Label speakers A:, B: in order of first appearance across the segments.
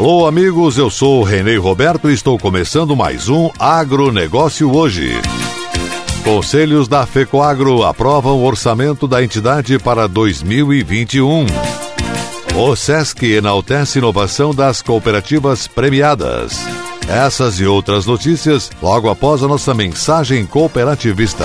A: Alô, amigos, eu sou o Renê Roberto e estou começando mais um Agronegócio hoje. Conselhos da FECOAGRO aprovam o orçamento da entidade para 2021. O SESC enaltece inovação das cooperativas premiadas. Essas e outras notícias logo após a nossa mensagem cooperativista.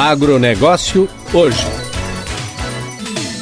B: Agronegócio hoje.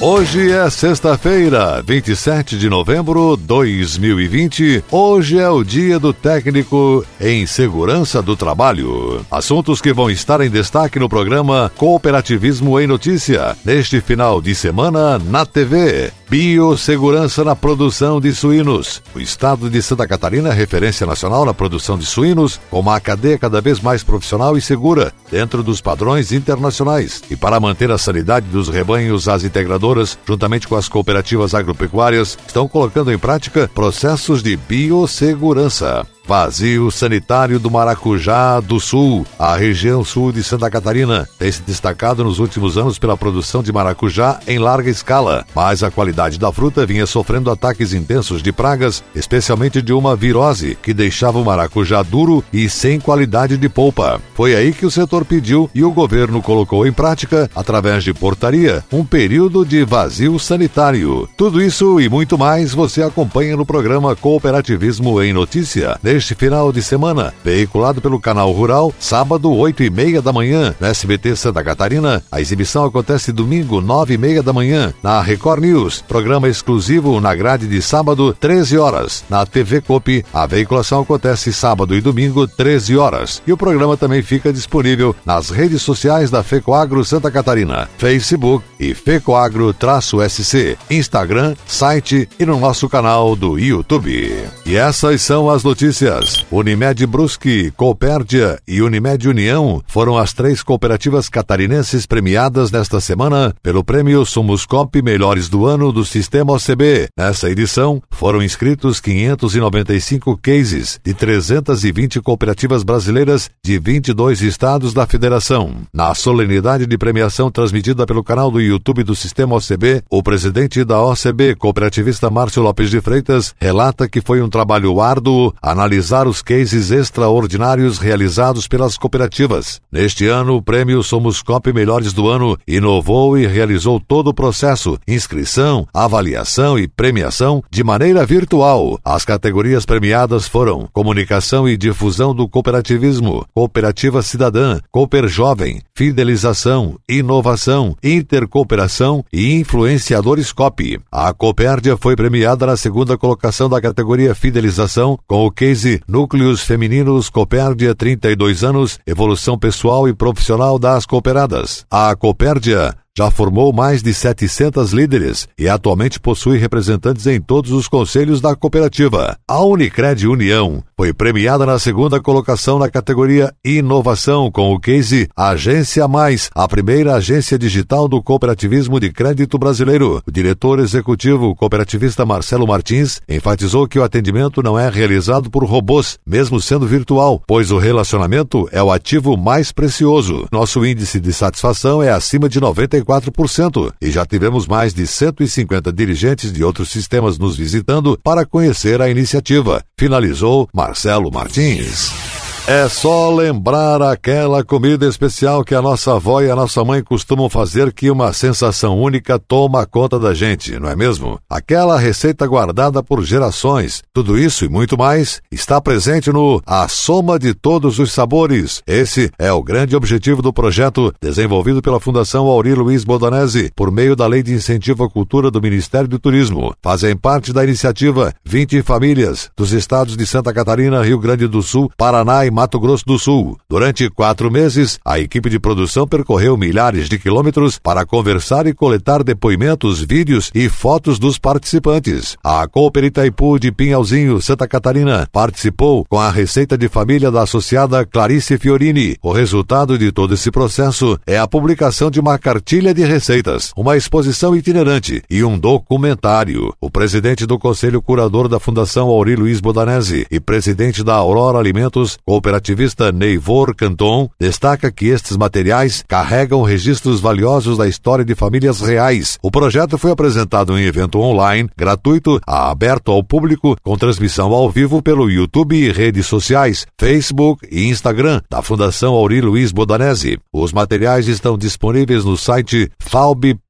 A: Hoje é sexta-feira, 27 de novembro de 2020. Hoje é o dia do técnico em segurança do trabalho. Assuntos que vão estar em destaque no programa Cooperativismo em Notícia, neste final de semana na TV. Biossegurança na produção de suínos. O estado de Santa Catarina é referência nacional na produção de suínos, com uma cadeia cada vez mais profissional e segura, dentro dos padrões internacionais. E para manter a sanidade dos rebanhos, as integradoras, juntamente com as cooperativas agropecuárias, estão colocando em prática processos de biossegurança. Vazio sanitário do Maracujá do Sul. A região sul de Santa Catarina tem se destacado nos últimos anos pela produção de maracujá em larga escala, mas a qualidade da fruta vinha sofrendo ataques intensos de pragas, especialmente de uma virose que deixava o maracujá duro e sem qualidade de polpa. Foi aí que o setor pediu e o governo colocou em prática, através de portaria, um período de vazio sanitário. Tudo isso e muito mais você acompanha no programa Cooperativismo em Notícia neste final de semana, veiculado pelo canal Rural, sábado, 8 e meia da manhã, no SBT Santa Catarina. A exibição acontece domingo, 9 e meia da manhã, na Record News, programa exclusivo na grade de sábado, 13 horas. Na TV Copi, a veiculação acontece sábado e domingo, 13 horas. E o programa também fica disponível nas redes sociais da FECOAGRO Santa Catarina, Facebook e FECOAGRO-SC, Instagram, site e no nosso canal do YouTube. E essas são as notícias Unimed Brusque, Coopérdia e Unimed União foram as três cooperativas catarinenses premiadas nesta semana pelo prêmio Sumuscop Melhores do Ano do Sistema OCB. Nessa edição, foram inscritos 595 cases de 320 cooperativas brasileiras de 22 estados da federação. Na solenidade de premiação transmitida pelo canal do YouTube do Sistema OCB, o presidente da OCB, cooperativista Márcio Lopes de Freitas, relata que foi um trabalho árduo analisar analisar os cases extraordinários realizados pelas cooperativas. Neste ano, o prêmio Somos Cop Melhores do Ano inovou e realizou todo o processo, inscrição, avaliação e premiação de maneira virtual. As categorias premiadas foram Comunicação e Difusão do Cooperativismo, Cooperativa Cidadã, Cooper Jovem, Fidelização, Inovação, Intercooperação e Influenciadores COP. A Copérdia foi premiada na segunda colocação da categoria Fidelização com o case Núcleos Femininos Copérdia 32 anos, evolução pessoal e profissional das cooperadas. A Copérdia já formou mais de 700 líderes e atualmente possui representantes em todos os conselhos da cooperativa. A Unicred União foi premiada na segunda colocação na categoria Inovação com o case Agência Mais, a primeira agência digital do cooperativismo de crédito brasileiro. O diretor executivo cooperativista Marcelo Martins enfatizou que o atendimento não é realizado por robôs, mesmo sendo virtual, pois o relacionamento é o ativo mais precioso. Nosso índice de satisfação é acima de 94 44% e já tivemos mais de 150 dirigentes de outros sistemas nos visitando para conhecer a iniciativa. Finalizou Marcelo Martins. É só lembrar aquela comida especial que a nossa avó e a nossa mãe costumam fazer que uma sensação única toma conta da gente, não é mesmo? Aquela receita guardada por gerações. Tudo isso e muito mais está presente no A Soma de Todos os Sabores. Esse é o grande objetivo do projeto desenvolvido pela Fundação Auri Luiz Bodanese por meio da Lei de Incentivo à Cultura do Ministério do Turismo. Fazem parte da iniciativa 20 famílias dos estados de Santa Catarina, Rio Grande do Sul, Paraná e Mato Grosso do Sul. Durante quatro meses, a equipe de produção percorreu milhares de quilômetros para conversar e coletar depoimentos, vídeos e fotos dos participantes. A Cooper Itaipu de Pinhalzinho, Santa Catarina, participou com a receita de família da associada Clarice Fiorini. O resultado de todo esse processo é a publicação de uma cartilha de receitas, uma exposição itinerante e um documentário. O presidente do Conselho Curador da Fundação Auri Luiz Bodanese e presidente da Aurora Alimentos, cooperativista Neivor Canton, destaca que estes materiais carregam registros valiosos da história de famílias reais. O projeto foi apresentado em evento online, gratuito, aberto ao público, com transmissão ao vivo pelo YouTube e redes sociais, Facebook e Instagram da Fundação Auri Luiz Bodanese. Os materiais estão disponíveis no site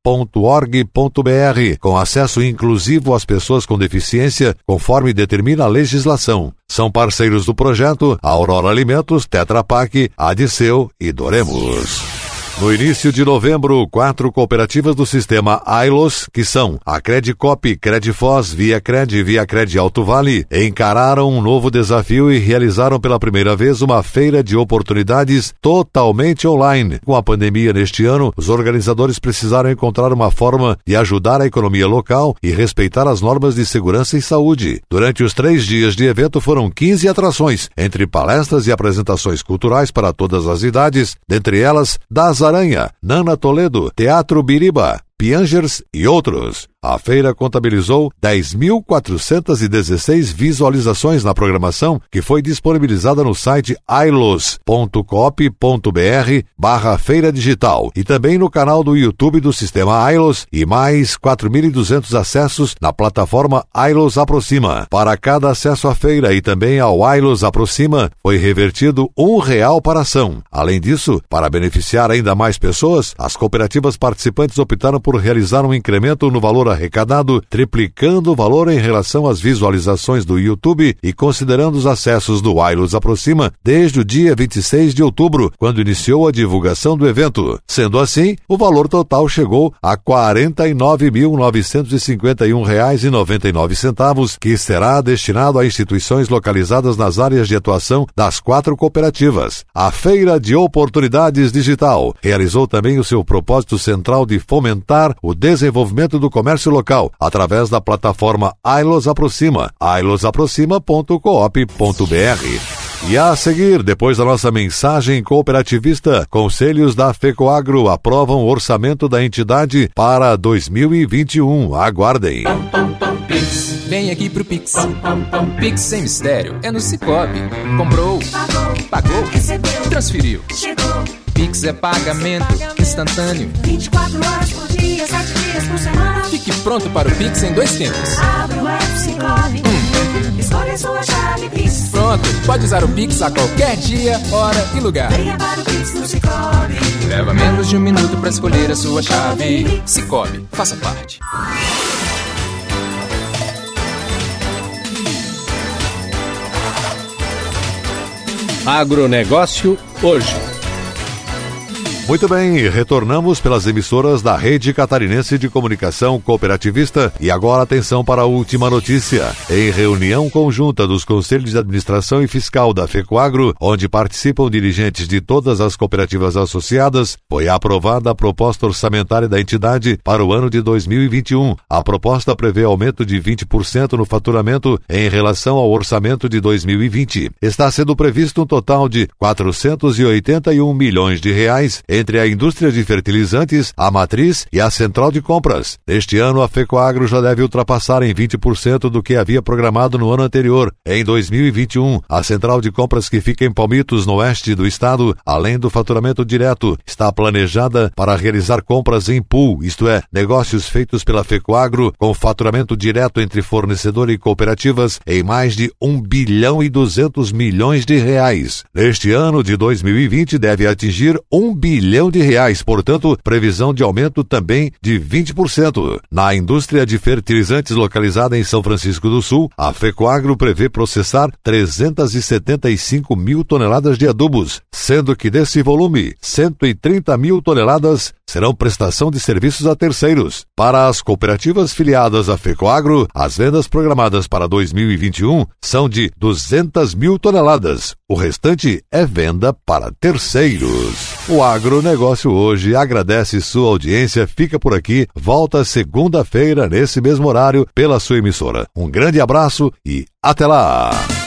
A: falb.org.br, com acesso inclusivo às pessoas com deficiência, conforme determina a legislação. São parceiros do projeto Aurora Alimentos, Tetra Pak, Adiceu e Doremos. No início de novembro, quatro cooperativas do sistema AILOS, que são a Credicop, Credifós, Via Cred e Via Cred Alto Vale, encararam um novo desafio e realizaram pela primeira vez uma feira de oportunidades totalmente online. Com a pandemia neste ano, os organizadores precisaram encontrar uma forma de ajudar a economia local e respeitar as normas de segurança e saúde. Durante os três dias de evento foram 15 atrações, entre palestras e apresentações culturais para todas as idades, dentre elas das Aranha, Nana Toledo, Teatro Biriba, Piangers e outros. A feira contabilizou 10.416 visualizações na programação que foi disponibilizada no site ailos.cop.br barra feira digital e também no canal do YouTube do Sistema Ailos e mais 4.200 acessos na plataforma Ailos Aproxima. Para cada acesso à feira e também ao Ailos Aproxima foi revertido um real para ação. Além disso, para beneficiar ainda mais pessoas, as cooperativas participantes optaram por realizar um incremento no valor arrecadado, triplicando o valor em relação às visualizações do YouTube e considerando os acessos do Ailos Aproxima desde o dia 26 de outubro, quando iniciou a divulgação do evento. Sendo assim, o valor total chegou a R$ 49.951,99, que será destinado a instituições localizadas nas áreas de atuação das quatro cooperativas. A Feira de Oportunidades Digital realizou também o seu propósito central de fomentar o desenvolvimento do comércio local através da plataforma Ailos Aproxima, ailosaproxima.coop.br. E a seguir, depois da nossa mensagem cooperativista, conselhos da FECOAGRO aprovam o orçamento da entidade para 2021. Aguardem.
B: Vem aqui pro Pix. Pix sem mistério. É no Cicobi. Comprou. Pagou. Recebeu. Transferiu. Chegou. Pix é pagamento instantâneo. 24 horas por dia, 7 dias por semana. Fique pronto para o Pix em dois tempos. Abre o app Cicobi. Hum. Escolha a sua chave Pix. Pronto, pode usar o Pix a qualquer dia, hora e lugar. Venha para o Pix no Cicobi. Leva menos de um minuto para escolher a sua chave. Cicobi, faça parte.
A: Agronegócio hoje. Muito bem, retornamos pelas emissoras da Rede Catarinense de Comunicação Cooperativista e agora atenção para a última notícia. Em reunião conjunta dos Conselhos de Administração e Fiscal da FECOAGRO, onde participam dirigentes de todas as cooperativas associadas, foi aprovada a proposta orçamentária da entidade para o ano de 2021. A proposta prevê aumento de 20% no faturamento em relação ao orçamento de 2020. Está sendo previsto um total de 481 milhões de reais entre a indústria de fertilizantes, a matriz e a central de compras. Neste ano, a FECOAGRO já deve ultrapassar em 20% do que havia programado no ano anterior. Em 2021, a central de compras que fica em Palmitos, no oeste do estado, além do faturamento direto, está planejada para realizar compras em pool, isto é, negócios feitos pela FECOAGRO com faturamento direto entre fornecedor e cooperativas em mais de 1 bilhão e 200 milhões de reais. Neste ano de 2020, deve atingir 1 bilhão bilhão de reais, portanto, previsão de aumento também de 20%. Na indústria de fertilizantes localizada em São Francisco do Sul, a Fecoagro prevê processar 375 mil toneladas de adubos, sendo que desse volume, 130 mil toneladas serão prestação de serviços a terceiros. Para as cooperativas filiadas à FECOAGRO, as vendas programadas para 2021 são de 200 mil toneladas. O restante é venda para terceiros. O agronegócio hoje agradece sua audiência, fica por aqui, volta segunda-feira nesse mesmo horário pela sua emissora. Um grande abraço e até lá!